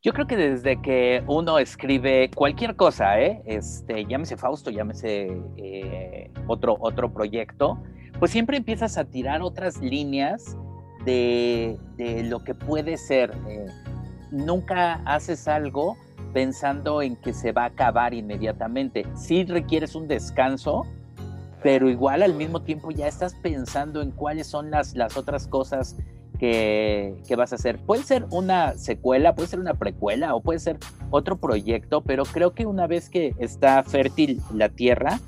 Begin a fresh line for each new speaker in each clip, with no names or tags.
Yo creo que desde que uno escribe cualquier cosa, ¿eh? este, llámese Fausto, llámese eh, otro, otro proyecto, pues siempre empiezas a tirar otras líneas de, lo que puede ser. Eh, nunca haces algo pensando en que se va a acabar inmediatamente. Sí requieres un descanso, pero igual al mismo tiempo ya estás pensando en cuáles son las, las otras cosas que, vas a hacer. Puede ser una secuela, puede ser una precuela o puede ser otro proyecto, pero creo que una vez que está fértil la tierra,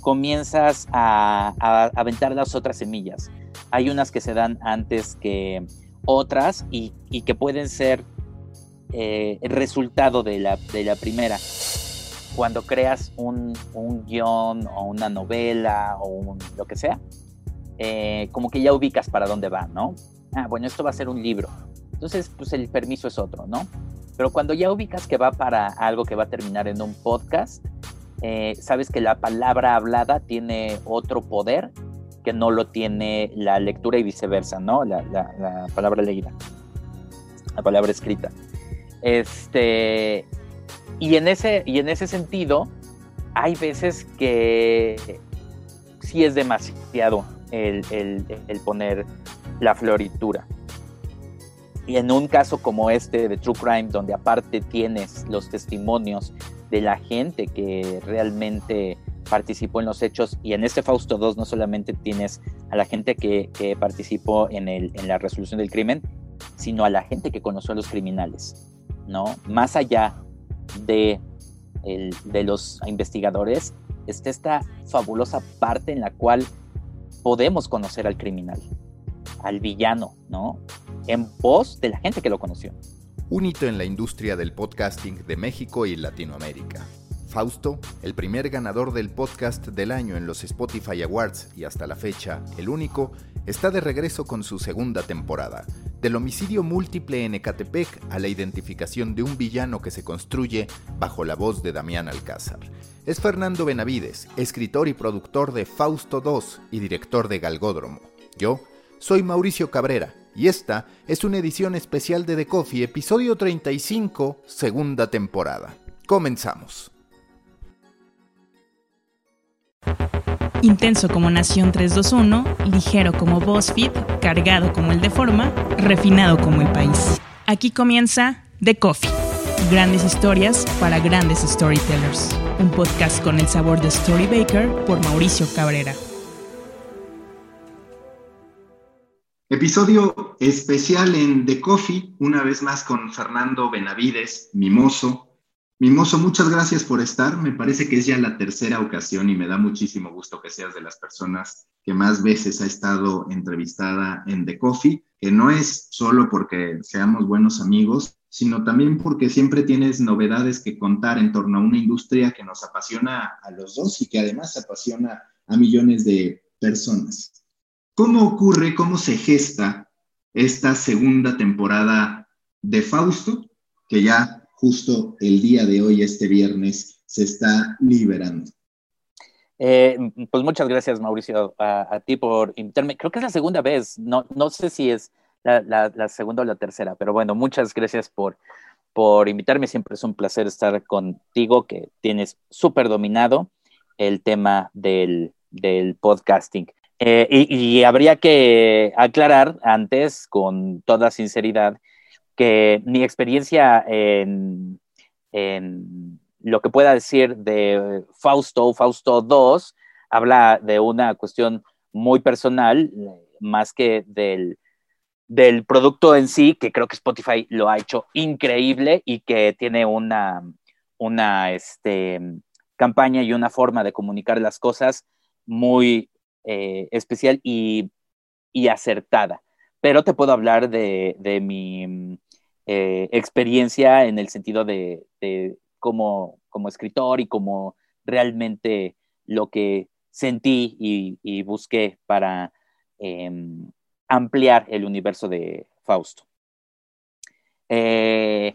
comienzas a, aventar las otras semillas. Hay unas que se dan antes que otras y, que pueden ser eh, el resultado de la, de la primera. Cuando creas un, un guion o una novela o lo que sea, eh, como que ya ubicas para dónde va, ¿no? Ah, bueno, esto va a ser un libro. Entonces, pues el permiso es otro, ¿no? Pero cuando ya ubicas que va para algo que va a terminar en un podcast, eh, sabes que la palabra hablada tiene otro poder que no lo tiene la lectura y viceversa, ¿no? La, la palabra leída, la palabra escrita. Este, y en ese, y en ese sentido, hay veces que sí es demasiado el, el poner la floritura. Y en un caso como este de True Crime, donde aparte tienes los testimonios de la gente que realmente participó en los hechos, y en este Fausto 2 no solamente tienes a la gente que, participó en, la resolución del crimen, sino a la gente que conoció a los criminales, ¿no? Más allá de, de los investigadores, está esta fabulosa parte en la cual podemos conocer al criminal al villano, ¿no? En voz de la gente que lo conoció.
Un hito en la industria del podcasting de México y Latinoamérica. Fausto, el primer ganador del podcast del año en los Spotify Awards y hasta la fecha el único, está de regreso con su segunda temporada. Del homicidio múltiple en Ecatepec a la identificación de un villano que se construye bajo la voz de Damián Alcázar. Es Fernando Benavides, escritor y productor de Fausto 2 y director de Galgódromo. Yo soy Mauricio Cabrera y esta es una edición especial de The Coffee, episodio 35, segunda temporada. Comenzamos.
Intenso como Nación 321, ligero como BuzzFeed, cargado como el de forma, refinado como el país. Aquí comienza The Coffee. Grandes historias para grandes storytellers. Un podcast con el sabor de Story Baker por Mauricio Cabrera.
Episodio especial en The Coffee, una vez más con Fernando Benavides, Mimoso. Mimoso, muchas gracias por estar. Me parece que es ya la tercera ocasión y me da muchísimo gusto que seas de las personas que más veces ha estado entrevistada en The Coffee, que no es solo porque seamos buenos amigos, sino también porque siempre tienes novedades que contar en torno a una industria que nos apasiona a los dos y que además apasiona a millones de personas. ¿Cómo ocurre, cómo se gesta esta segunda temporada de Fausto, que ya justo el día de hoy, este viernes, se está liberando?
Eh, pues muchas gracias, Mauricio, a, ti por invitarme. Creo que es la segunda vez, no, no sé si es la, segunda o la tercera, pero bueno, muchas gracias por, por invitarme. Siempre es un placer estar contigo, que tienes súper dominado el tema del, del podcasting. Eh, y, habría que aclarar antes, con toda sinceridad, que mi experiencia en, lo que pueda decir de Fausto, Fausto 2, habla de una cuestión muy personal, más que del, del producto en sí, que creo que Spotify lo ha hecho increíble y que tiene una, una este, campaña y una forma de comunicar las cosas muy eh, especial y, acertada. Pero te puedo hablar de, mi mm, eh, experiencia en el sentido de, como, escritor y como realmente lo que sentí y, busqué para em, ampliar el universo de Fausto. Eh,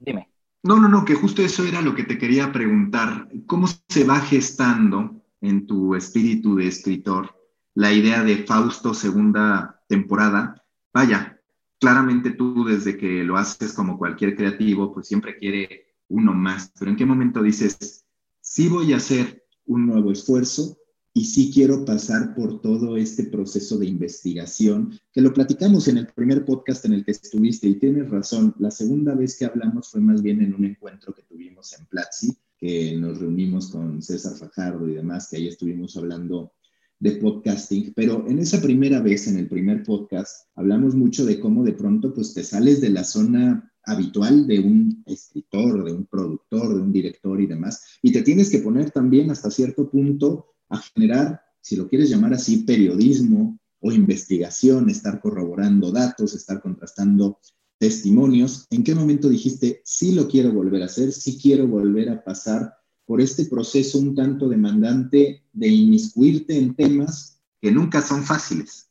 dime.
No, no, no, que justo eso era lo que te quería preguntar. ¿Cómo se va gestando en tu espíritu de escritor la idea de Fausto segunda temporada. Vaya, claramente tú desde que lo haces como cualquier creativo, pues siempre quiere uno más, pero ¿en qué momento dices, sí voy a hacer un nuevo esfuerzo y sí quiero pasar por todo este proceso de investigación, que lo platicamos en el primer podcast en el que estuviste y tienes razón, la segunda vez que hablamos fue más bien en un encuentro que tuvimos en Platzi, que nos reunimos con César Fajardo y demás, que ahí estuvimos hablando de podcasting, pero en esa primera vez, en el primer podcast, hablamos mucho de cómo de pronto pues te sales de la zona habitual de un escritor, de un productor, de un director y demás, y te tienes que poner también hasta cierto punto a generar, si lo quieres llamar así, periodismo o investigación, estar corroborando datos, estar contrastando testimonios. ¿En qué momento dijiste, sí lo quiero volver a hacer, sí quiero volver a pasar por este proceso un tanto demandante de inmiscuirte en temas que nunca son fáciles?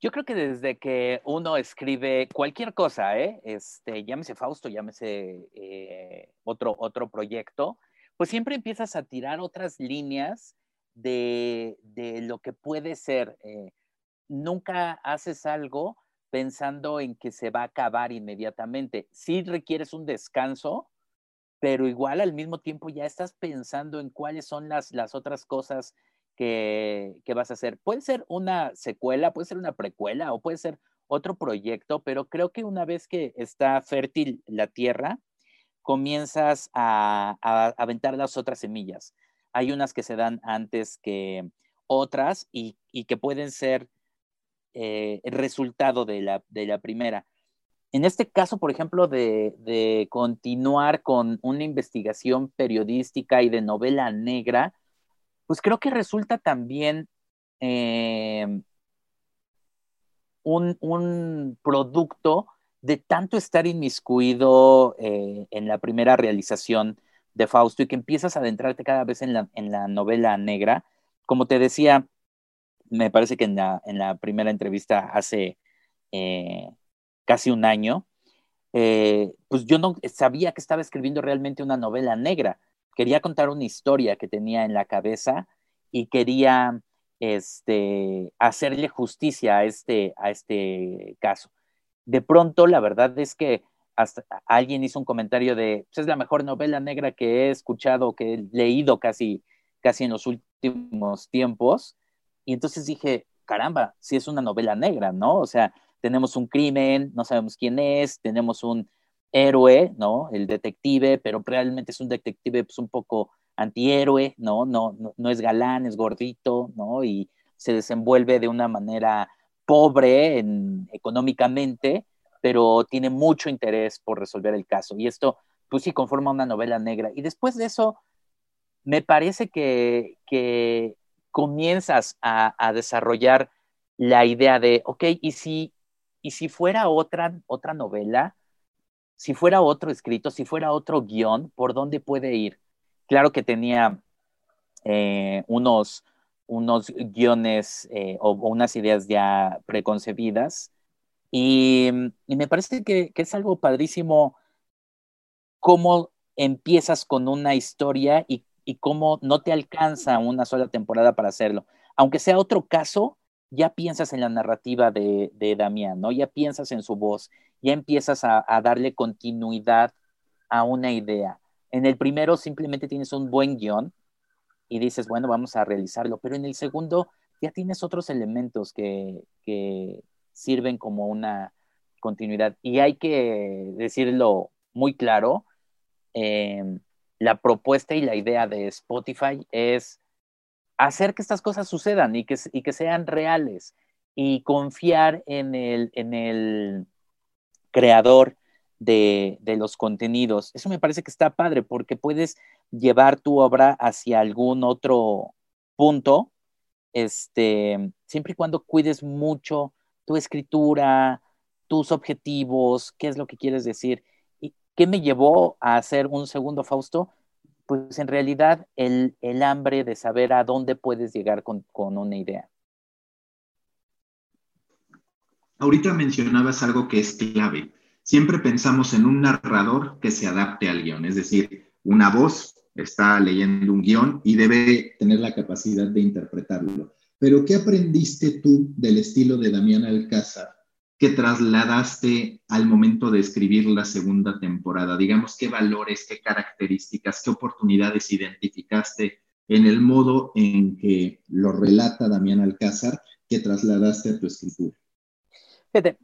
Yo creo que desde que uno escribe cualquier cosa, ¿eh? este, llámese Fausto, llámese eh, otro, otro proyecto, pues siempre empiezas a tirar otras líneas de, lo que puede ser. Eh, nunca haces algo pensando en que se va a acabar inmediatamente. Sí requieres un descanso, pero igual al mismo tiempo ya estás pensando en cuáles son las, las otras cosas que, vas a hacer. Puede ser una secuela, puede ser una precuela o puede ser otro proyecto, pero creo que una vez que está fértil la tierra, comienzas a, aventar las otras semillas. Hay unas que se dan antes que otras y, que pueden ser eh, el resultado de la, de la primera. En este caso, por ejemplo, de, continuar con una investigación periodística y de novela negra, pues creo que resulta también eh, un, producto de tanto estar inmiscuido eh, en la primera realización de Fausto y que empiezas a adentrarte cada vez en la, novela negra. Como te decía, me parece que en la, primera entrevista hace eh, casi un año, eh, pues yo no sabía que estaba escribiendo realmente una novela negra. Quería contar una historia que tenía en la cabeza y quería este, hacerle justicia a este, a este caso. De pronto, la verdad es que alguien hizo un comentario de, pues es la mejor novela negra que he escuchado, que he leído casi, casi en los últimos tiempos. Y entonces dije, caramba, si es una novela negra, ¿no? O sea, tenemos un crimen, no sabemos quién es, tenemos un héroe, ¿no? El detective, pero realmente es un detective pues, un poco antihéroe, ¿no? No, no, no es galán, es gordito, ¿no? Y se desenvuelve de una manera pobre en, económicamente, pero tiene mucho interés por resolver el caso. Y esto, pues sí, conforma una novela negra. Y después de eso, me parece que, que comienzas a, desarrollar la idea de, ok, ¿y si y si fuera otra, otra novela, si fuera otro escrito, si fuera otro guion, ¿por dónde puede ir? Claro que tenía eh, unos, unos guiones eh, o, unas ideas ya preconcebidas y, me parece que, es algo padrísimo cómo empiezas con una historia y, y cómo no te alcanza una sola temporada para hacerlo. Aunque sea otro caso, ya piensas en la narrativa de, de Damián, ¿no? Ya piensas en su voz, ya empiezas a, darle continuidad a una idea. En el primero simplemente tienes un buen guion y dices, bueno, vamos a realizarlo, pero en el segundo ya tienes otros elementos que, sirven como una continuidad. Y hay que decirlo muy claro, em, la propuesta y la idea de Spotify es hacer que estas cosas sucedan y que, y que sean reales y confiar en el, en el creador de, los contenidos. Eso me parece que está padre porque puedes llevar tu obra hacia algún otro punto, este, siempre y cuando cuides mucho tu escritura, tus objetivos, qué es lo que quieres decir. ¿Y qué me llevó a hacer un segundo Fausto? pues en realidad el, hambre de saber a dónde puedes llegar con, una idea.
Ahorita mencionabas algo que es clave. Siempre pensamos en un narrador que se adapte al guion, es decir, una voz está leyendo un guion y debe tener la capacidad de interpretarlo. Pero ¿qué aprendiste tú del estilo de Damián Alcázar que trasladaste al momento de escribir la segunda temporada? Digamos, ¿qué valores, qué características, qué oportunidades identificaste en el modo en que lo relata Damián Alcázar que trasladaste a tu escritura?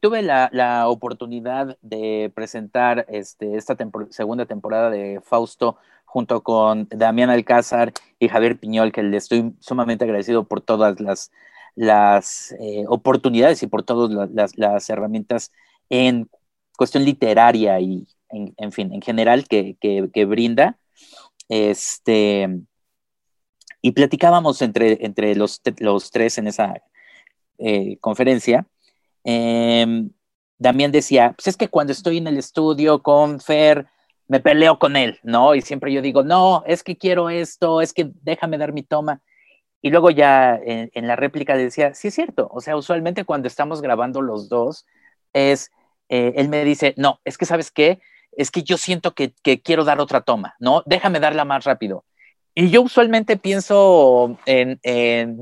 tuve la, oportunidad de presentar este, esta segunda temporada de Fausto junto con Damián Alcázar y Javier Piñol, que le estoy sumamente agradecido por todas las, las eh, oportunidades y por todas las, herramientas en cuestión literaria y, en, fin, en general que, brinda. Este, y platicábamos entre, entre los, los tres en esa eh, conferencia eh, Damián decía, pues es que cuando estoy en el estudio con Fer, me peleo con él, ¿no? Y siempre yo digo, no, es que quiero esto, es que déjame dar mi toma. Y luego ya en, la réplica decía, sí es cierto, o sea, usualmente cuando estamos grabando los dos, es, eh, él me dice, no, es que sabes qué, es que yo siento que, quiero dar otra toma, ¿no? Déjame darla más rápido. Y yo usualmente pienso en,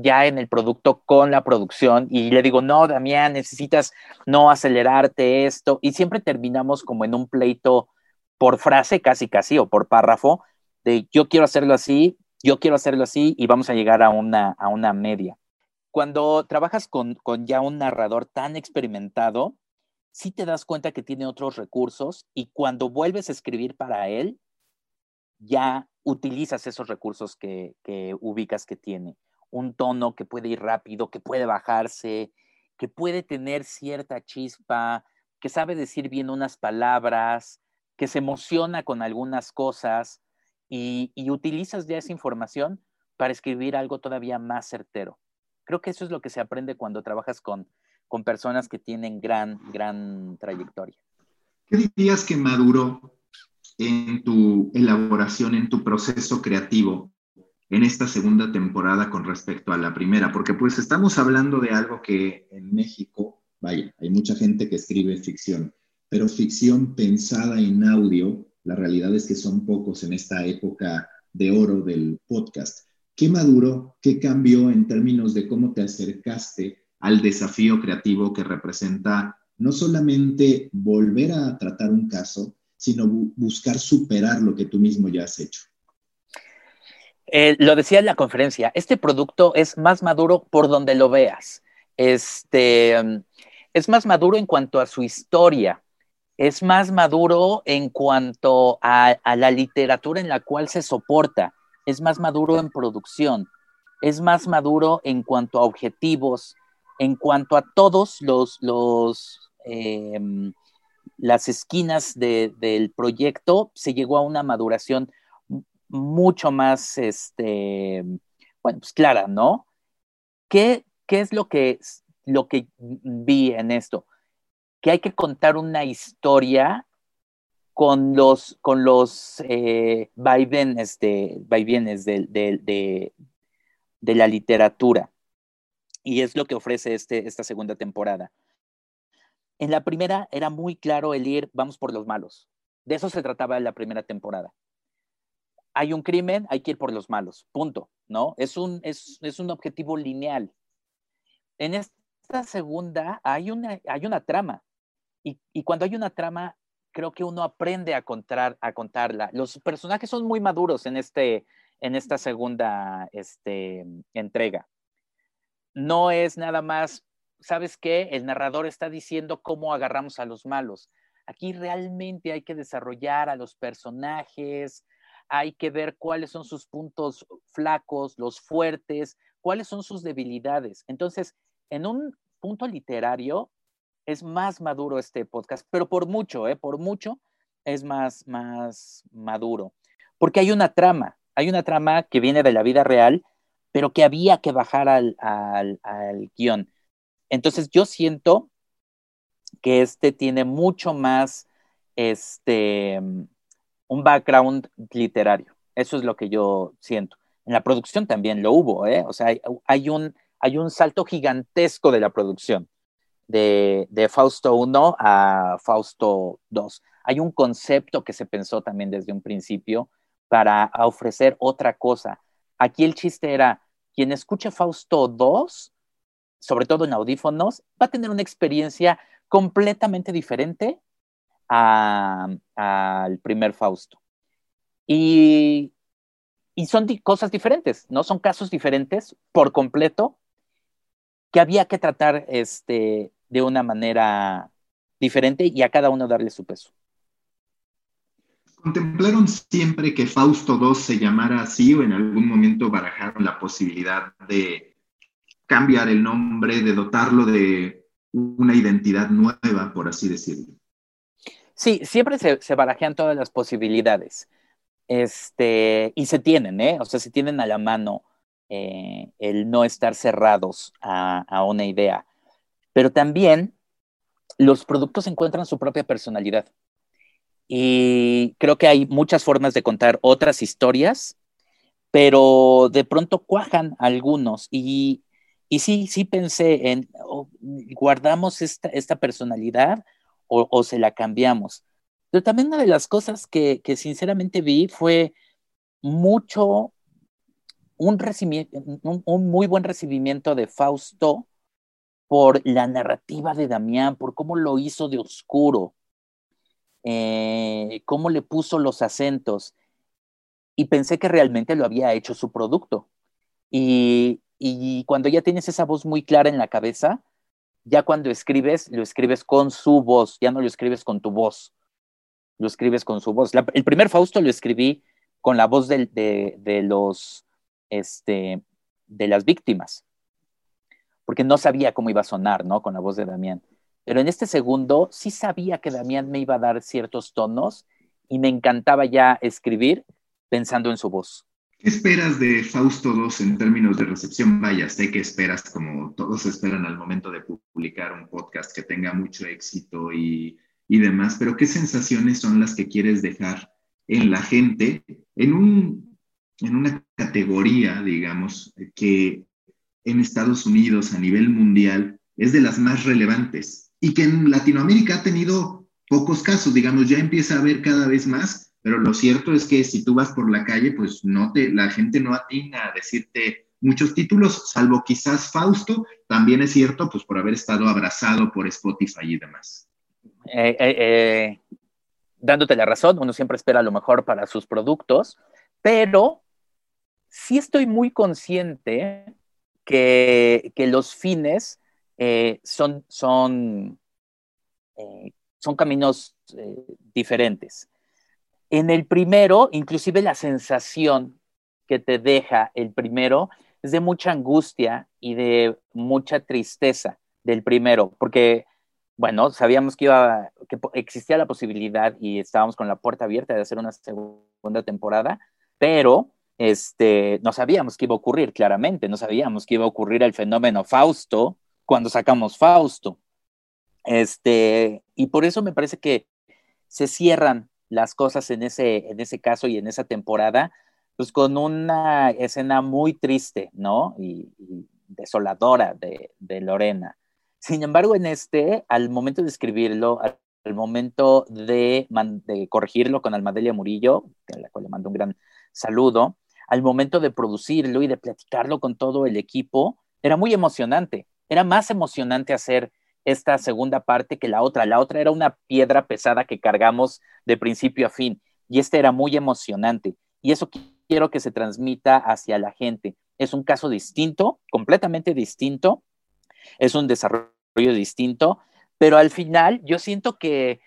ya en el producto con la producción y le digo, no, Damián, necesitas no acelerarte esto. Y siempre terminamos como en un pleito por frase, casi casi, o por párrafo, de yo quiero hacerlo así, yo quiero hacerlo así y vamos a llegar a una, a una media. Cuando trabajas con, con ya un narrador tan experimentado, sí te das cuenta que tiene otros recursos y cuando vuelves a escribir para él, ya utilizas esos recursos que, ubicas que tiene. Un tono que puede ir rápido, que puede bajarse, que puede tener cierta chispa, que sabe decir bien unas palabras, que se emociona con algunas cosas y, utilizas ya esa información para escribir algo todavía más certero. Creo que eso es lo que se aprende cuando trabajas con, con personas que tienen gran, gran trayectoria.
¿Qué dirías que maduró en tu elaboración, en tu proceso creativo en esta segunda temporada con respecto a la primera? Porque pues estamos hablando de algo que en México, vaya, hay mucha gente que escribe ficción, pero ficción pensada en audio, la realidad es que son pocos en esta época de oro del podcast. ¿Qué maduró, qué cambió en términos de cómo te acercaste al desafío creativo que representa no solamente volver a tratar un caso, sino buscar superar lo que tú mismo ya has hecho.
Eh, lo decía en la conferencia, este producto es más maduro por donde lo veas. Este, es más maduro en cuanto a su historia, es más maduro en cuanto a, la literatura en la cual se soporta, es más maduro en producción, es más maduro en cuanto a objetivos, en cuanto a todos los, em, las esquinas del proyecto se llegó a una maduración mucho más, este, bueno, pues clara, ¿no? ¿Qué, qué es lo que, lo que vi en esto? Que hay que contar una historia con los, con los eh, vaivenes, de, de, de, la literatura. Y es lo que ofrece este, esta segunda temporada. En la primera era muy claro el ir, vamos por los malos. De eso se trataba en la primera temporada. Hay un crimen, hay que ir por los malos, punto, ¿no? Es un, es, un objetivo lineal. En esta segunda hay una, hay una trama. Y, cuando hay una trama, creo que uno aprende a, contar, a contarla. Los personajes son muy maduros en, este, en esta segunda este, entrega. No es nada más ¿sabes qué? El narrador está diciendo cómo agarramos a los malos. Aquí realmente hay que desarrollar a los personajes, hay que ver cuáles son sus puntos flacos, los fuertes, cuáles son sus debilidades. Entonces, en un punto literario es más maduro este podcast, pero por mucho, ¿eh? por mucho es más, más maduro, porque hay una trama, hay una trama que viene de la vida real, pero que había que bajar al, al, al guion. Entonces yo siento que este tiene mucho más este, un background literario. Eso es lo que yo siento. En la producción también lo hubo, ¿eh? O sea, hay, un, hay un salto gigantesco de la producción, de, de Fausto 1 a Fausto 2. Hay un concepto que se pensó también desde un principio para ofrecer otra cosa. Aquí el chiste era, quien escuche Fausto 2 sobre todo en audífonos, va a tener una experiencia completamente diferente al primer Fausto. Y, y son cosas diferentes, ¿no? Son casos diferentes por completo que había que tratar este, de una manera diferente y a cada uno darle su peso.
¿Contemplaron siempre que Fausto II se llamara así o en algún momento barajaron la posibilidad de cambiar el nombre, de dotarlo de una identidad nueva, por así decirlo?
Sí, siempre se, se barajean todas las posibilidades. Este, y se tienen, ¿eh? O sea, se tienen a la mano eh, el no estar cerrados a, a una idea. Pero también los productos encuentran su propia personalidad. Y creo que hay muchas formas de contar otras historias, pero de pronto cuajan algunos. Y, y sí, sí pensé en, ¿guardamos esta, esta personalidad o, o, se la cambiamos? Pero también una de las cosas que, que sinceramente vi fue mucho, un, un, un muy buen recibimiento de Fausto por la narrativa de Damián, por cómo lo hizo de oscuro, eh, cómo le puso los acentos y pensé que realmente lo había hecho su producto. Y, y, cuando ya tienes esa voz muy clara en la cabeza, ya cuando escribes, lo escribes con su voz, ya no lo escribes con tu voz, lo escribes con su voz. El primer Fausto lo escribí con la voz de, de, de, los, este, de las víctimas, porque no sabía cómo iba a sonar, ¿no? Con la voz de Damián. Pero en este segundo sí sabía que Damián me iba a dar ciertos tonos y me encantaba ya escribir pensando en su voz.
¿Qué esperas de Fausto II en términos de recepción? Vaya, sé que esperas como todos esperan al momento de publicar un podcast que tenga mucho éxito y, y demás, pero ¿qué sensaciones son las que quieres dejar en la gente en, un, en una categoría, digamos, que en Estados Unidos a nivel mundial es de las más relevantes? y que en Latinoamérica ha tenido pocos casos, digamos, ya empieza a haber cada vez más, pero lo cierto es que si tú vas por la calle, pues no te, la gente no atina a decirte muchos títulos, salvo quizás Fausto, también es cierto, pues por haber estado abrazado por Spotify y demás.
Eh, eh, eh, dándote la razón, uno siempre espera lo mejor para sus productos, pero sí estoy muy consciente que, los fines eh, son, son, eh, son caminos eh, diferentes. En el primero, inclusive la sensación que te deja el primero es de mucha angustia y de mucha tristeza del primero, porque, bueno, sabíamos que, iba, que existía la posibilidad y estábamos con la puerta abierta de hacer una segunda temporada, pero este, no sabíamos qué iba a ocurrir, claramente, no sabíamos que iba a ocurrir el fenómeno Fausto, cuando sacamos Fausto. Este, y por eso me parece que se cierran las cosas en ese, en ese caso y en esa temporada, pues con una escena muy triste, ¿no? Y, desoladora de, Lorena. Sin embargo, en este, al momento de escribirlo, al, momento de, de, corregirlo con Almadelia Murillo, a la cual le mando un gran saludo, al momento de producirlo y de platicarlo con todo el equipo, era muy emocionante era más emocionante hacer esta segunda parte que la otra. La otra era una piedra pesada que cargamos de principio a fin y este era muy emocionante y eso quiero que se transmita hacia la gente. Es un caso distinto, completamente distinto, es un desarrollo distinto, pero al final yo siento que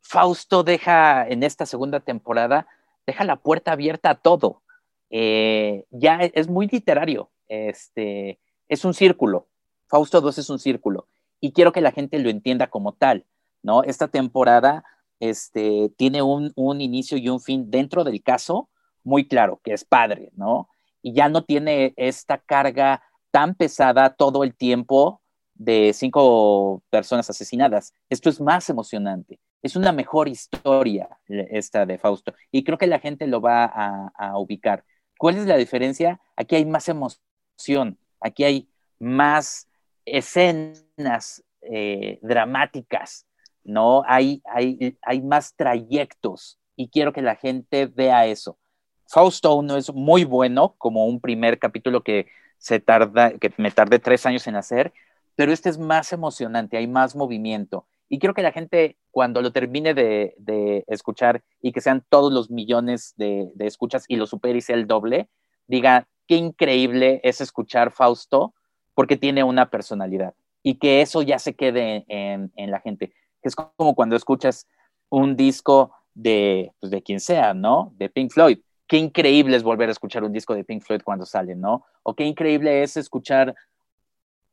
Fausto deja en esta segunda temporada, deja la puerta abierta a todo. Eh, ya es muy literario. Este, es un círculo. Fausto 2 es un círculo y quiero que la gente lo entienda como tal, ¿no? Esta temporada este, tiene un, un inicio y un fin dentro del caso muy claro, que es padre, ¿no? Y ya no tiene esta carga tan pesada todo el tiempo de cinco personas asesinadas. Esto es más emocionante. Es una mejor historia esta de Fausto. Y creo que la gente lo va a, ubicar. ¿Cuál es la diferencia? Aquí hay más emoción aquí hay más escenas eh, dramáticas, ¿no? Hay, hay, hay más trayectos y quiero que la gente vea eso. Fausto no es muy bueno como un primer capítulo que se tarda, que me tardé tres años en hacer, pero este es más emocionante, hay más movimiento. Y quiero que la gente, cuando lo termine de, escuchar y que sean todos los millones de, escuchas y lo supere y sea el doble, diga, qué increíble es escuchar Fausto porque tiene una personalidad y que eso ya se quede en, la gente. Es como cuando escuchas un disco de, pues de quien sea, ¿no? De Pink Floyd. Qué increíble es volver a escuchar un disco de Pink Floyd cuando sale, ¿no? O qué increíble es escuchar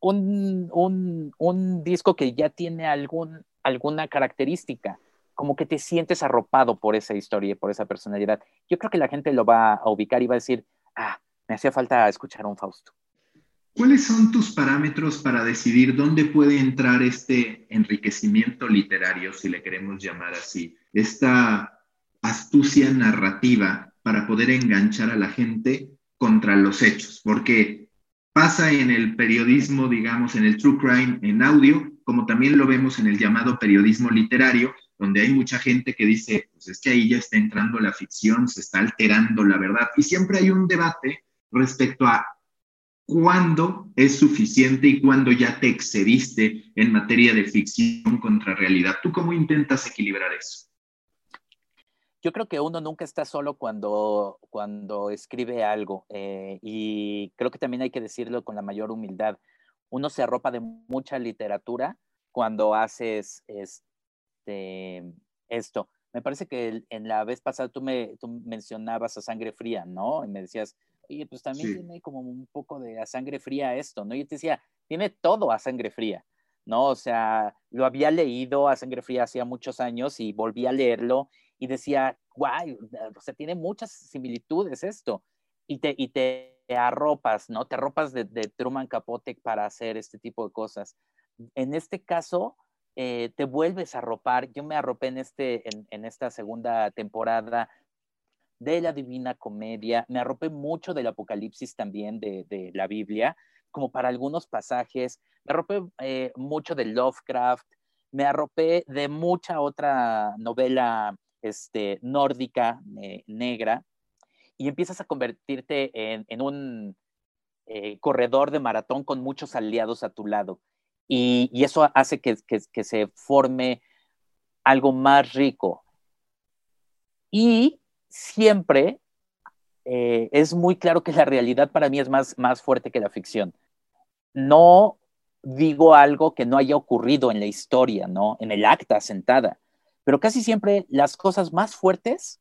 un, un, disco que ya tiene algún, alguna característica, como que te sientes arropado por esa historia y por esa personalidad. Yo creo que la gente lo va a ubicar y va a decir, ah, me hacía falta escuchar un Fausto.
¿Cuáles son tus parámetros para decidir dónde puede entrar este enriquecimiento literario, si le queremos llamar así, esta astucia narrativa para poder enganchar a la gente contra los hechos? Porque pasa en el periodismo, digamos, en el true crime en audio, como también lo vemos en el llamado periodismo literario, donde hay mucha gente que dice, pues es que ahí ya está entrando la ficción, se está alterando la verdad. Y siempre hay un debate respecto a cuándo es suficiente y cuándo ya te excediste en materia de ficción contra realidad. ¿Tú cómo intentas equilibrar eso?
Yo creo que uno nunca está solo cuando, cuando escribe algo eh, y creo que también hay que decirlo con la mayor humildad. Uno se arropa de mucha literatura cuando haces este, esto. Me parece que en la vez pasada tú, me, tú mencionabas a sangre fría, ¿no? Y me decías, oye, pues también tiene como un poco de a sangre fría esto, ¿no? Y te decía, tiene todo a sangre fría, ¿no? O sea, lo había leído a sangre fría hacía muchos años y volví a leerlo y decía, guay, o sea, tiene muchas similitudes esto. Y te, y te arropas, ¿no? Te arropas de, Truman Capote para hacer este tipo de cosas. En este caso, eh, te vuelves a arropar. Yo me arropé en, este, en, en esta segunda temporada de la Divina Comedia, me arropé mucho del Apocalipsis también de, la Biblia, como para algunos pasajes, me arropé eh, mucho de Lovecraft, me arropé de mucha otra novela este, nórdica negra, y empiezas a convertirte en, un eh, corredor de maratón con muchos aliados a tu lado. Y, eso hace que, que se forme algo más rico. Y siempre eh, es muy claro que la realidad para mí es más, más fuerte que la ficción. No digo algo que no haya ocurrido en la historia, ¿no? En el acta sentada. Pero casi siempre las cosas más fuertes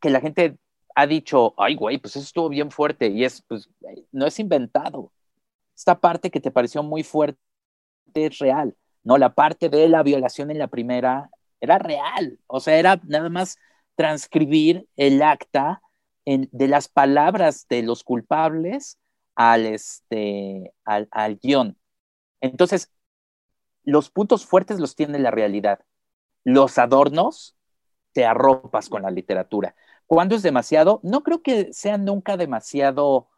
que la gente ha dicho, ay, güey, pues eso estuvo bien fuerte y es, pues, no es inventado. Esta parte que te pareció muy fuerte es real, ¿no? La parte de la violación en la primera era real, o sea, era nada más transcribir el acta de las palabras de los culpables al, este, al, al guion. Entonces, los puntos fuertes los tiene la realidad. Los adornos te arropas con la literatura. ¿Cuándo es demasiado? No creo que sea nunca demasiado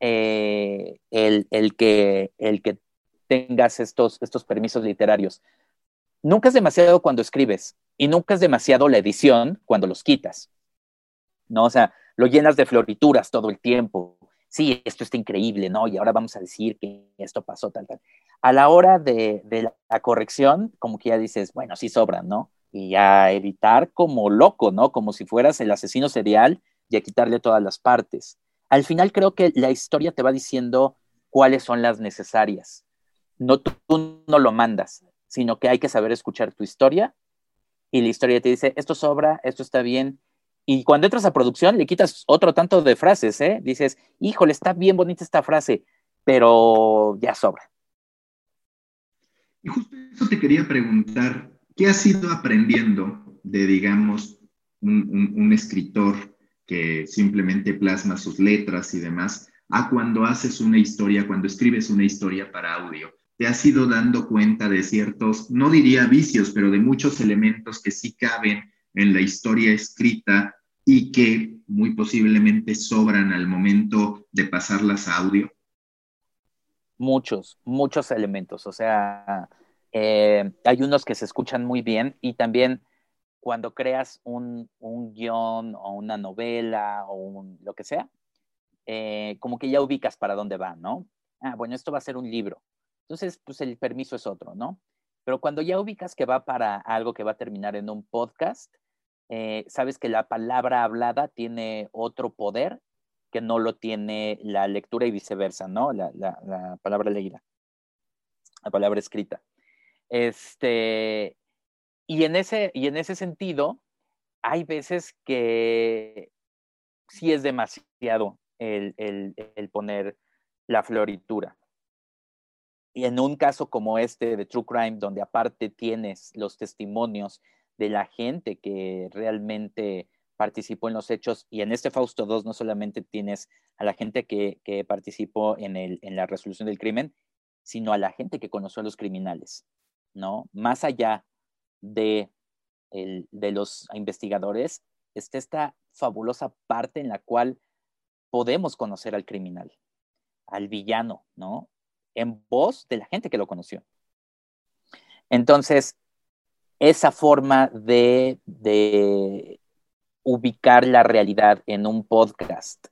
eh, el, el, que, el que tengas estos, estos permisos literarios. Nunca es demasiado cuando escribes y nunca es demasiado la edición cuando los quitas. ¿No? O sea, lo llenas de florituras todo el tiempo. Sí, esto está increíble, ¿no? Y ahora vamos a decir que esto pasó, tal, tal. A la hora de, la corrección, como que ya dices, bueno, sí sobran, ¿no? Y a editar como loco, ¿no? Como si fueras el asesino serial y a quitarle todas las partes. Al final creo que la historia te va diciendo cuáles son las necesarias. No, tú no lo mandas sino que hay que saber escuchar tu historia y la historia te dice, esto sobra, esto está bien. Y cuando entras a producción le quitas otro tanto de frases, ¿eh? Dices, híjole, está bien bonita esta frase, pero ya sobra.
Y justo eso te quería preguntar, ¿qué has ido aprendiendo de, digamos, un escritor que simplemente plasma sus letras y demás, a cuando haces una historia, cuando escribes una historia para audio? te has ido dando cuenta de ciertos, no diría vicios, pero de muchos elementos que sí caben en la historia escrita y que muy posiblemente sobran al momento de pasarlas a audio?
Muchos, muchos elementos. O sea, eh, hay unos que se escuchan muy bien y también cuando creas un, un guion o una novela o lo que sea, eh, como que ya ubicas para dónde va, ¿no? Ah, bueno, esto va a ser un libro Entonces, pues el permiso es otro, ¿no? Pero cuando ya ubicas que va para algo que va a terminar en un podcast, eh, sabes que la palabra hablada tiene otro poder que no lo tiene la lectura y viceversa, ¿no? La, la palabra leída, la palabra escrita. Este, y, en ese, y en ese sentido, hay veces que sí es demasiado el, el, poner la floritura. Y en un caso como este de True Crime, donde aparte tienes los testimonios de la gente que realmente participó en los hechos, y en este Fausto 2 no solamente tienes a la gente que, participó en, la resolución del crimen, sino a la gente que conoció a los criminales, ¿no? Más allá de, los investigadores, está esta fabulosa parte en la cual podemos conocer al criminal, al villano, ¿no? En voz de la gente que lo conoció. Entonces, esa forma de ubicar la realidad en un podcast,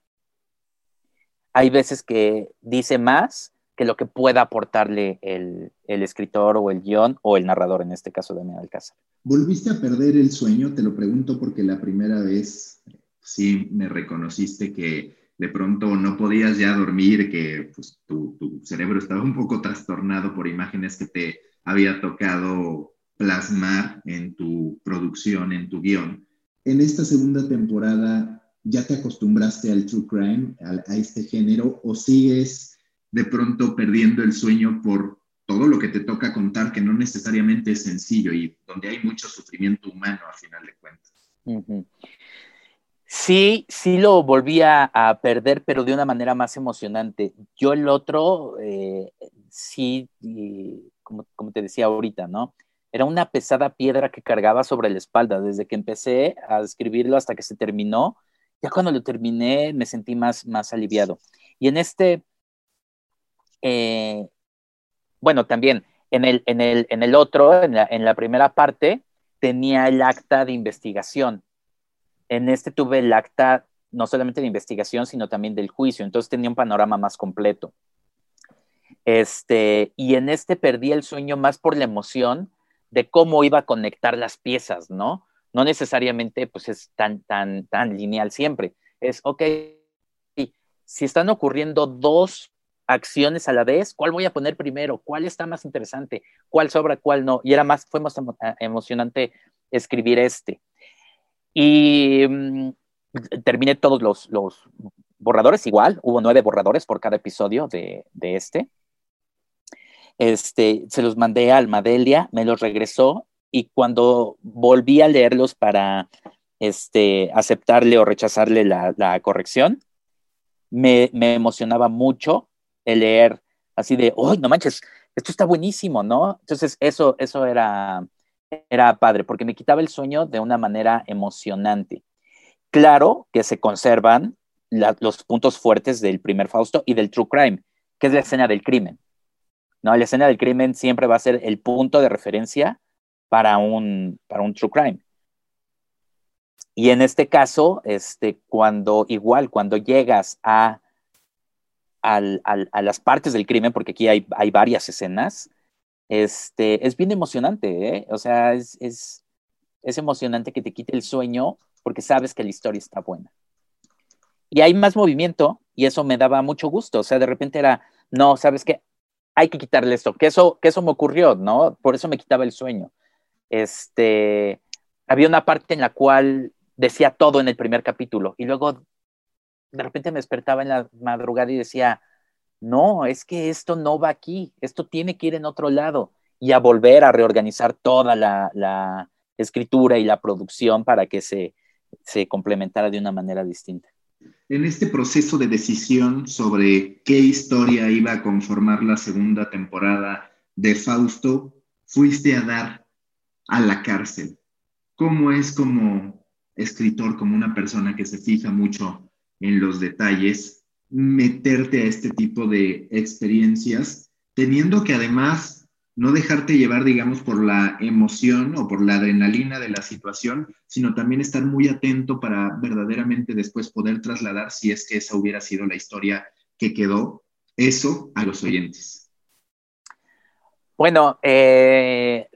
hay veces que dice más que lo que pueda aportarle el, escritor o el guion o el narrador, en este caso Daniel Alcázar.
¿Volviste a perder el sueño? Te lo pregunto porque la primera vez sí me reconociste que de pronto no podías ya dormir, que pues, tu, tu cerebro estaba un poco trastornado por imágenes que te había tocado plasmar en tu producción, en tu guion. En esta segunda temporada, ¿ya te acostumbraste al true crime, a, a este género, o sigues de pronto perdiendo el sueño por todo lo que te toca contar, que no necesariamente es sencillo y donde hay mucho sufrimiento humano a final de cuentas.
Sí, sí lo volví a, perder, pero de una manera más emocionante. Yo el otro, eh, sí, como, como, te decía ahorita, ¿no? Era una pesada piedra que cargaba sobre la espalda desde que empecé a escribirlo hasta que se terminó. Ya cuando lo terminé me sentí más, más aliviado. Y en este, eh, bueno, también en el, en el, en el otro, en la, en la primera parte, tenía el acta de investigación. En este tuve el acta no solamente de investigación, sino también del juicio. Entonces tenía un panorama más completo. Este, y en este perdí el sueño más por la emoción de cómo iba a conectar las piezas, ¿no? No necesariamente pues es tan, tan, tan lineal siempre. Es, ok, si están ocurriendo dos acciones a la vez, ¿cuál voy a poner primero? ¿Cuál está más interesante? ¿Cuál sobra? ¿Cuál no? Y era más, fue más eh, emocionante escribir este. Y mm, terminé todos los, los, borradores igual, hubo nueve borradores por cada episodio de, de, este. Este, se los mandé a Almadelia, me los regresó y cuando volví a leerlos para este, aceptarle o rechazarle la, corrección, me, me, emocionaba mucho el leer así de, ¡ay, no manches! Esto está buenísimo, ¿no? Entonces, eso, eso era, era padre, porque me quitaba el sueño de una manera emocionante. Claro que se conservan los puntos fuertes del primer Fausto y del True Crime, que es la escena del crimen. ¿No? La escena del crimen siempre va a ser el punto de referencia para un, para un True Crime. Y en este caso, este, cuando igual, cuando llegas a a las partes del crimen, porque aquí hay, hay varias escenas, este, es bien emocionante, ¿eh? O sea, es, es, es, emocionante que te quite el sueño porque sabes que la historia está buena. Y hay más movimiento y eso me daba mucho gusto. O sea, de repente era, no, ¿sabes qué? Hay que quitarle esto, que eso, que eso me ocurrió, ¿no? Por eso me quitaba el sueño. Este, había una parte en la cual decía todo en el primer capítulo y luego de repente me despertaba en la madrugada y decía, no, es que esto no va aquí, esto tiene que ir en otro lado y a volver a reorganizar toda la, escritura y la producción para que se, se complementara de una manera distinta.
En este proceso de decisión sobre qué historia iba a conformar la segunda temporada de Fausto, fuiste a dar a la cárcel. ¿Cómo es como escritor, como una persona que se fija mucho en los detalles, meterte a este tipo de experiencias, teniendo que además no dejarte llevar, digamos, por la emoción o por la adrenalina de la situación, sino también estar muy atento para verdaderamente después poder trasladar, si es que esa hubiera sido la historia que quedó, eso a los oyentes.
Bueno, eh,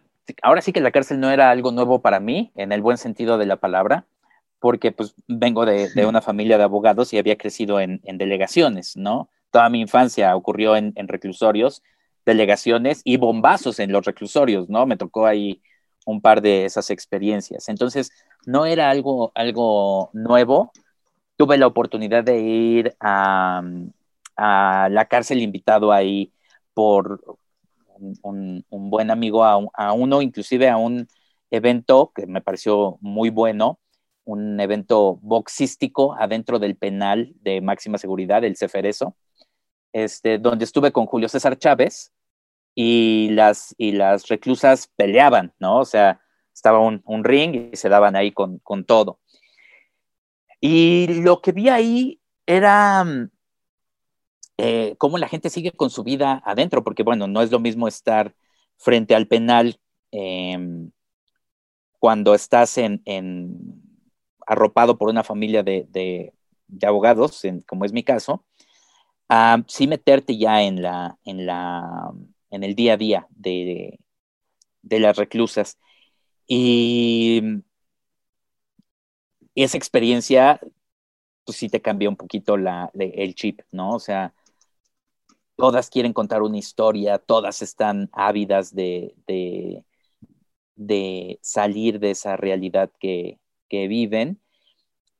ahora sí que la cárcel no era algo nuevo para mí, en el buen sentido de la palabra, porque pues vengo de, una familia de abogados y había crecido en, delegaciones, ¿no? Toda mi infancia ocurrió en, reclusorios, delegaciones y bombazos en los reclusorios, ¿no? Me tocó ahí un par de esas experiencias. Entonces, no era algo, algo nuevo. Tuve la oportunidad de ir a, la cárcel invitado ahí por un, buen amigo, a, uno, inclusive a un evento que me pareció muy bueno, un evento boxístico adentro del penal de máxima seguridad, el Ceferezo, este, donde estuve con Julio César Chávez y las, y las reclusas peleaban, ¿no? O sea, estaba un, ring y se daban ahí con, con, todo. Y lo que vi ahí era mm, eh, cómo la gente sigue con su vida adentro, porque bueno, no es lo mismo estar frente al penal em, cuando estás en, arropado por una familia de, abogados, como es mi caso, a sí meterte ya en, la, en, la, en el día a día de, de las reclusas. Y esa experiencia, pues sí te cambió un poquito la, el chip, ¿no? O sea, todas quieren contar una historia, todas están ávidas de, de, salir de esa realidad que, viven.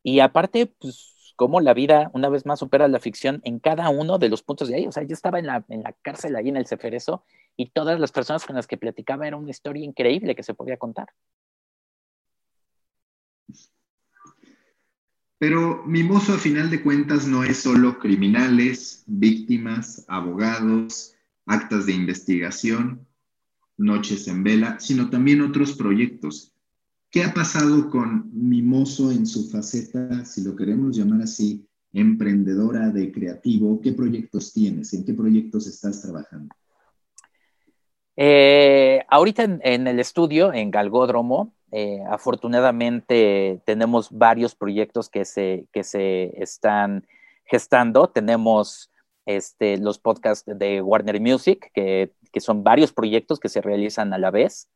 Y aparte, pues, como la vida una vez más supera la ficción en cada uno de los puntos de ahí. O sea, yo estaba en la, en la cárcel ahí en el Ceferezo y todas las personas con las que platicaba era una historia increíble que se podía contar.
Pero Mimoso a final de cuentas no es solo criminales, víctimas, abogados, actas de investigación, noches en vela, sino también otros proyectos. ¿Qué ha pasado con Mimoso en su faceta, si lo queremos llamar así, emprendedora de creativo? ¿Qué proyectos tienes? ¿En qué proyectos estás trabajando?
Eh, ahorita en, el estudio, en Galgódromo, eh, afortunadamente tenemos varios proyectos que se, que se están gestando. Tenemos este, los podcasts de Warner Music, que, que, son varios proyectos que se realizan a la vez.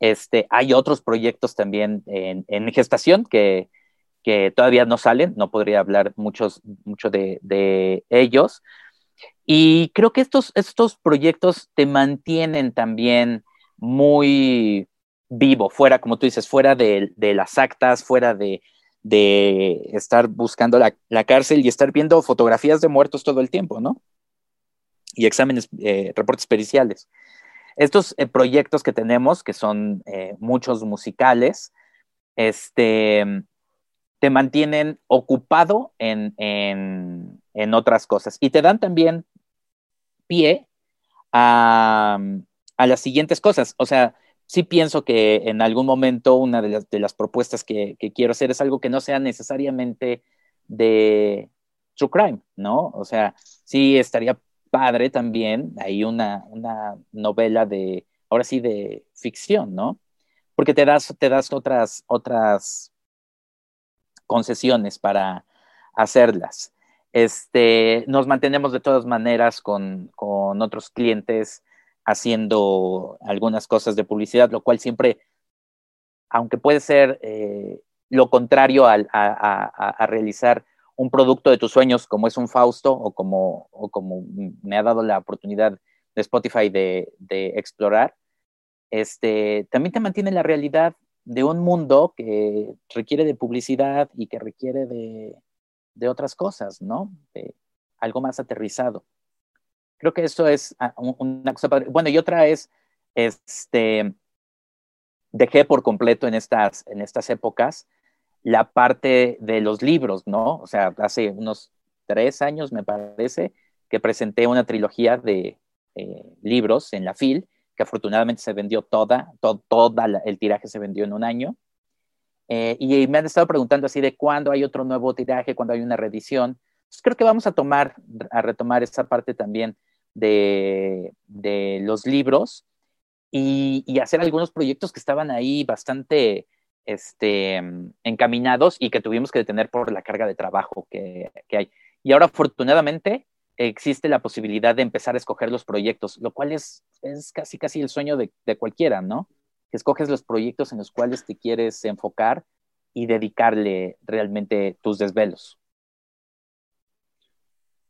Este, hay otros proyectos también en, gestación que, todavía no salen, no podría hablar muchos, mucho de, ellos, y creo que estos, estos proyectos te mantienen también muy vivo, fuera, como tú dices, fuera de, las actas, fuera de, estar buscando la, cárcel y estar viendo fotografías de muertos todo el tiempo, ¿no? Y exámenes, eh, reportes periciales. Estos eh, proyectos que tenemos, que son eh, muchos musicales, este, te mantienen ocupado en, en otras cosas. Y te dan también pie a, las siguientes cosas. O sea, sí pienso que en algún momento una de las, propuestas que, quiero hacer es algo que no sea necesariamente de true crime, ¿no? O sea, sí estaría padre también hay una, una novela de, ahora sí, de ficción, ¿no? Porque te das, te das otras, otras concesiones para hacerlas. Este, nos mantenemos de todas maneras con, otros clientes haciendo algunas cosas de publicidad, lo cual siempre, aunque puede ser eh, lo contrario a, realizar un producto de tus sueños como es un Fausto o como, como me ha dado la oportunidad de Spotify de, explorar, este, también te mantiene la realidad de un mundo que requiere de publicidad y que requiere de, de otras cosas, ¿no? De algo más aterrizado. Creo que eso es ah, una cosa Bueno, y otra es, este, dejé por completo en estas, en estas épocas la parte de los libros, ¿no? O sea, hace unos tres años, me parece, que presenté una trilogía de eh, libros en la FIL, que afortunadamente se vendió toda, toda el tiraje se vendió en un año. Eh, y me han estado preguntando así de cuándo hay otro nuevo tiraje, cuándo hay una reedición. creo que vamos a tomar, a retomar esa parte también de, de los libros y, hacer algunos proyectos que estaban ahí bastante este, encaminados y que tuvimos que detener por la carga de trabajo que, que hay. Y ahora afortunadamente existe la posibilidad de empezar a escoger los proyectos, lo cual es, es casi, casi el sueño de, de cualquiera, ¿no? Que escoges los proyectos en los cuales te quieres enfocar y dedicarle realmente tus desvelos.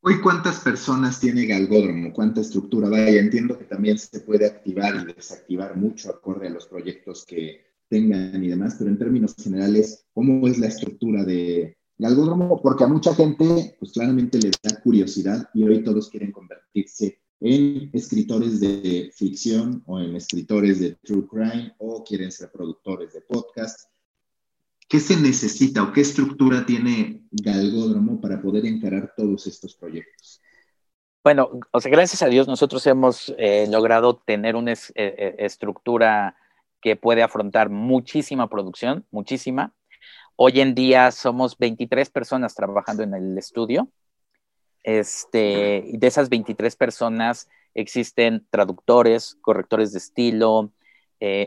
Hoy, ¿cuántas personas tiene Galgódromo? ¿Cuánta estructura? Vaya, entiendo que también se puede activar y desactivar mucho acorde a los proyectos que tengan y demás, pero en términos generales, ¿cómo es la estructura de Galgódromo? Porque a mucha gente, pues claramente les da curiosidad y hoy todos quieren convertirse en escritores de ficción o en escritores de true crime o quieren ser productores de podcast ¿Qué se necesita o qué estructura tiene Galgódromo para poder encarar todos estos proyectos?
Bueno, o sea, gracias a Dios nosotros hemos eh, logrado tener una eh, eh, estructura que puede afrontar muchísima producción, muchísima. Hoy en día somos 23 personas trabajando en el estudio. Este, de esas 23 personas existen traductores, correctores de estilo,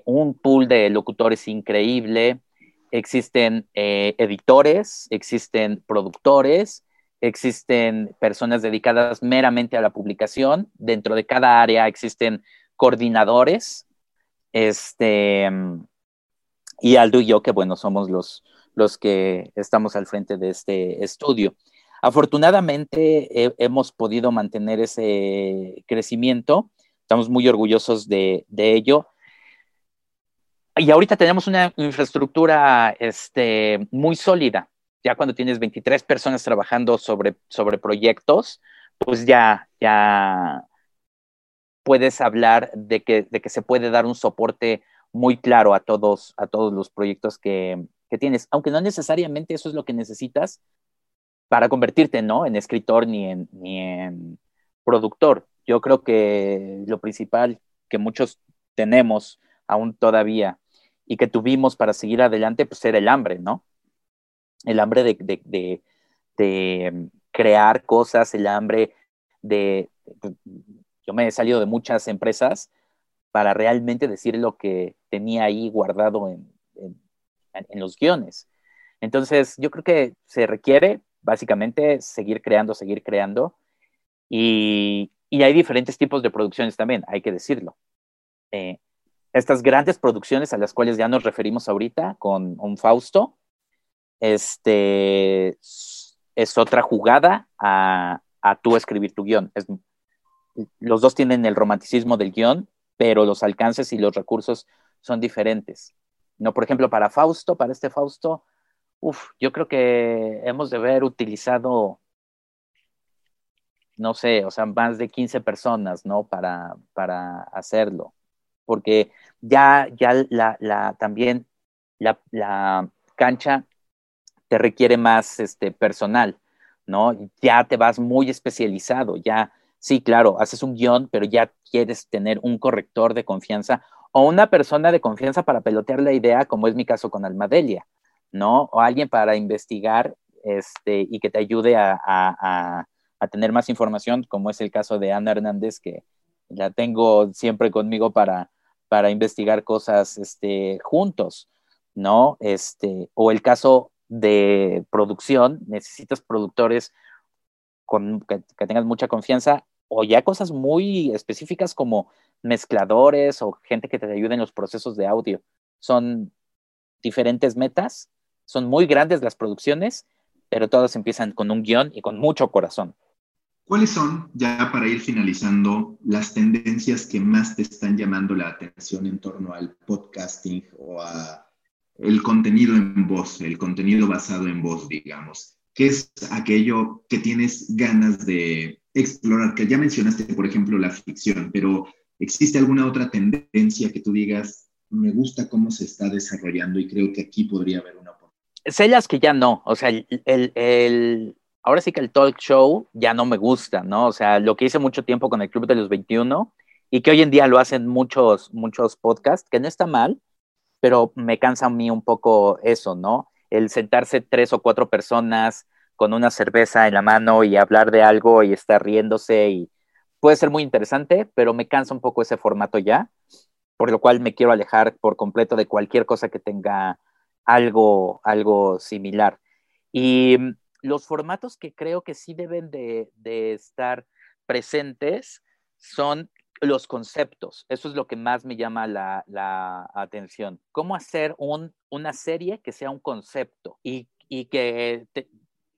un pool de locutores increíble, existen eh, editores, existen productores, existen personas dedicadas meramente a la publicación. Dentro de cada área existen coordinadores. Este, y Aldo y yo, que bueno, somos los, los que estamos al frente de este estudio. Afortunadamente hemos podido mantener ese crecimiento. Estamos muy orgullosos de, de ello y ahorita tenemos una infraestructura este, muy sólida. Ya cuando tienes 23 personas trabajando sobre, sobre proyectos, pues ya, ya puedes hablar de que, de que se puede dar un soporte muy claro a todos, a todos los proyectos que, que tienes, aunque no necesariamente eso es lo que necesitas para convertirte ¿no? en escritor ni en, ni en productor. Yo creo que lo principal que muchos tenemos aún todavía y que tuvimos para seguir adelante, pues era el hambre, ¿no? El hambre de, crear cosas, el hambre de... Yo me he salido de muchas empresas para realmente decir lo que tenía ahí guardado en, los guiones. Entonces, yo creo que se requiere básicamente seguir creando, seguir creando. Y, hay diferentes tipos de producciones también, hay que decirlo. Eh, estas grandes producciones a las cuales ya nos referimos ahorita con un Fausto, este, es otra jugada a, a tú escribir tu guion. Los dos tienen el romanticismo del guion, pero los alcances y los recursos son diferentes. No, por ejemplo, para Fausto, para este Fausto, uf, yo creo que hemos de haber utilizado, no sé, o sea, más de 15 personas, ¿no? Para, para hacerlo porque ya, ya la, también la, cancha te requiere más este, personal, ¿no? Ya te vas muy especializado, ya, sí, claro, haces un guion, pero ya quieres tener un corrector de confianza o una persona de confianza para pelotear la idea, como es mi caso con Almadelia, ¿no? O alguien para investigar este, y que te ayude a, a tener más información, como es el caso de Ana Hernández, que la tengo siempre conmigo para, para investigar cosas este, juntos, ¿no? Este, o el caso de producción, necesitas productores con, que, tengan mucha confianza o ya cosas muy específicas como mezcladores o gente que te ayude en los procesos de audio. Son diferentes metas, son muy grandes las producciones, pero todas empiezan con un guion y con mucho corazón.
¿Cuáles son, ya para ir finalizando, las tendencias que más te están llamando la atención en torno al podcasting o a el contenido en voz, el contenido basado en voz, digamos? ¿Qué es aquello que tienes ganas de explorar? Que ya mencionaste, por ejemplo, la ficción, pero ¿existe alguna otra tendencia que tú digas, me gusta cómo se está desarrollando y creo que aquí podría haber una oportunidad?
Sé las que ya no, o sea, el ahora sí que el talk show ya no me gusta, ¿no? O sea, lo que hice mucho tiempo con el Club de los 21 y que hoy en día lo hacen muchos, muchos podcasts, que no está mal, pero me cansa a mí un poco eso, ¿no? El sentarse tres o cuatro personas con una cerveza en la mano y hablar de algo y estar riéndose y puede ser muy interesante, pero me cansa un poco ese formato ya, por lo cual me quiero alejar por completo de cualquier cosa que tenga algo, algo similar. Y los formatos que creo que sí deben de, estar presentes son los conceptos. Eso es lo que más me llama la, atención. ¿Cómo hacer una serie que sea un concepto y, que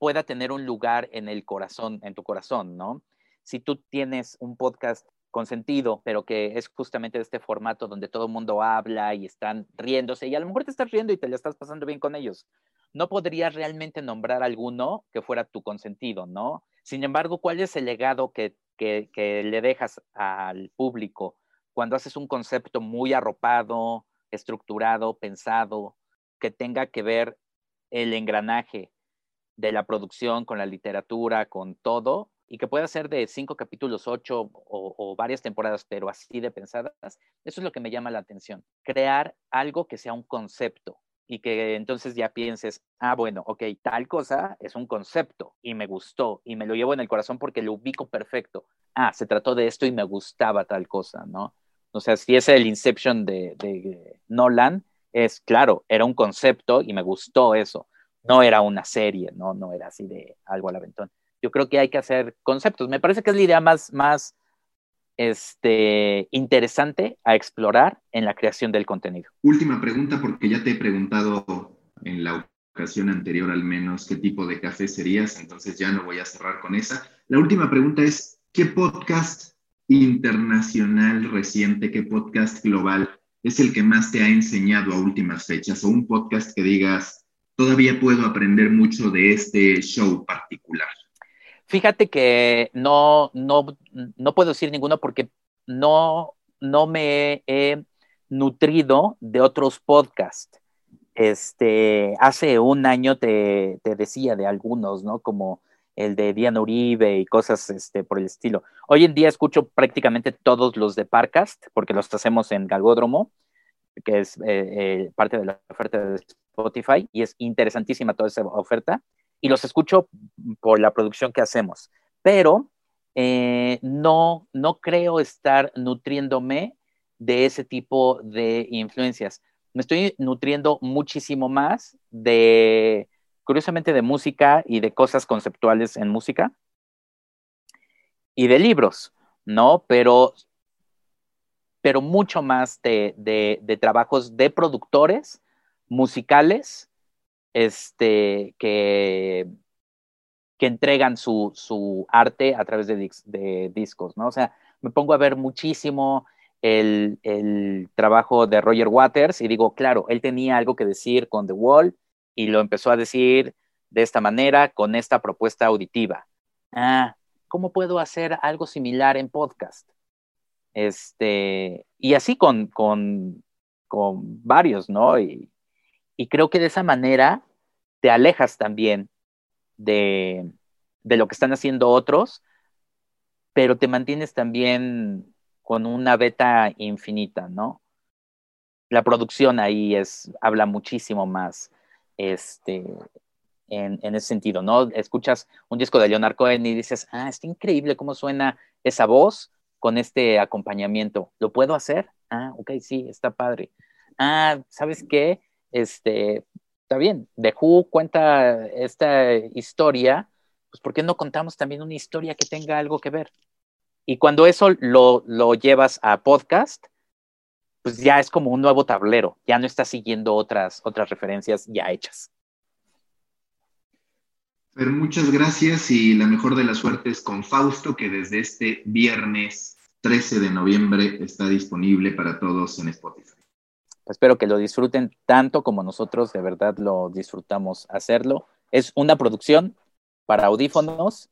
pueda tener un lugar en el corazón, en tu corazón, ¿no? Si tú tienes un podcast con sentido, pero que es justamente de este formato donde todo el mundo habla y están riéndose y a lo mejor te estás riendo y te la estás pasando bien con ellos. No podrías realmente nombrar alguno que fuera tu consentido, ¿no? Sin embargo, ¿cuál es el legado que, que, que le dejas al público cuando haces un concepto muy arropado, estructurado, pensado, que tenga que ver el engranaje de la producción con la literatura, con todo, y que pueda ser de cinco capítulos, ocho o, varias temporadas, pero así de pensadas, eso es lo que me llama la atención. Crear algo que sea un concepto y que entonces ya pienses, ah, bueno, ok, tal cosa es un concepto y me gustó y me lo llevo en el corazón porque lo ubico perfecto. Ah, se trató de esto y me gustaba tal cosa, ¿no? O sea, si es el Inception de, de Nolan, es claro, era un concepto y me gustó eso. No era una serie, no, no era así de algo al aventón yo creo que hay que hacer conceptos. Me parece que es la idea más, más este, interesante a explorar en la creación del contenido.
Última pregunta, porque ya te he preguntado en la ocasión anterior al menos qué tipo de café serías, entonces ya no voy a cerrar con esa. La última pregunta es, ¿qué podcast internacional reciente, qué podcast global es el que más te ha enseñado a últimas fechas? O un podcast que digas, todavía puedo aprender mucho de este show particular.
Fíjate que no, no, no puedo decir ninguno porque no, no me he nutrido de otros podcasts. Este, hace un año te, te, decía de algunos, ¿no? Como el de Diana Uribe y cosas este, por el estilo. Hoy en día escucho prácticamente todos los de Parcast, porque los hacemos en Galgódromo, que es eh, eh, parte de la oferta de Spotify, y es interesantísima toda esa oferta y los escucho por la producción que hacemos, pero eh, no, no creo estar nutriéndome de ese tipo de influencias. Me estoy nutriendo muchísimo más de, curiosamente, de música y de cosas conceptuales en música y de libros, ¿no? Pero, pero mucho más de, de trabajos de productores musicales este, que, que entregan su, su, arte a través de, de, discos, ¿no? O sea, me pongo a ver muchísimo el, el, trabajo de Roger Waters y digo, claro, él tenía algo que decir con The Wall y lo empezó a decir de esta manera con esta propuesta auditiva. Ah, ¿cómo puedo hacer algo similar en podcast? Este, y así con, con, con varios, ¿no? Y, y creo que de esa manera te alejas también de, lo que están haciendo otros, pero te mantienes también con una beta infinita, ¿no? La producción ahí es, habla muchísimo más este, en, en, ese sentido, ¿no? Escuchas un disco de Leonard Cohen y dices, ah, está increíble cómo suena esa voz con este acompañamiento. ¿Lo puedo hacer? Ah, ok, sí, está padre. Ah, ¿sabes qué? este, está bien, The Who cuenta esta historia, pues ¿por qué no contamos también una historia que tenga algo que ver? Y cuando eso lo, lo llevas a podcast, pues ya es como un nuevo tablero, ya no estás siguiendo otras, otras referencias ya hechas.
Pero muchas gracias y la mejor de las suertes con Fausto, que desde este viernes 13 de noviembre está disponible para todos en Spotify.
Espero que lo disfruten tanto como nosotros de verdad lo disfrutamos hacerlo. Es una producción para audífonos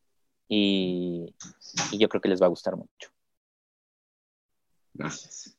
y, y yo creo que les va a gustar mucho.
Gracias.